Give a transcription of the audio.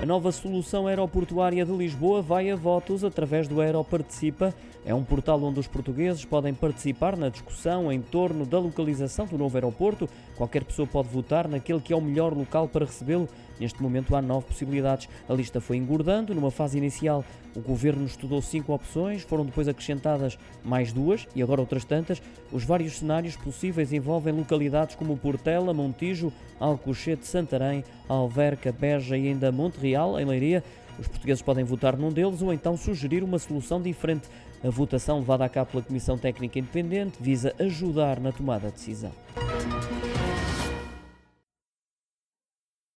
A nova solução aeroportuária de Lisboa vai a votos através do Aeroparticipa. É um portal onde os portugueses podem participar na discussão em torno da localização do novo aeroporto. Qualquer pessoa pode votar naquele que é o melhor local para recebê-lo. Neste momento há nove possibilidades. A lista foi engordando. Numa fase inicial, o governo estudou cinco opções, foram depois acrescentadas mais duas e agora outras tantas. Os vários cenários possíveis envolvem localidades como Portela, Montijo, Alcochete, Santarém, Alverca, Beja e ainda Monte Real, em Leiria. Os portugueses podem votar num deles ou então sugerir uma solução diferente. A votação levada a cabo pela Comissão Técnica Independente visa ajudar na tomada de decisão.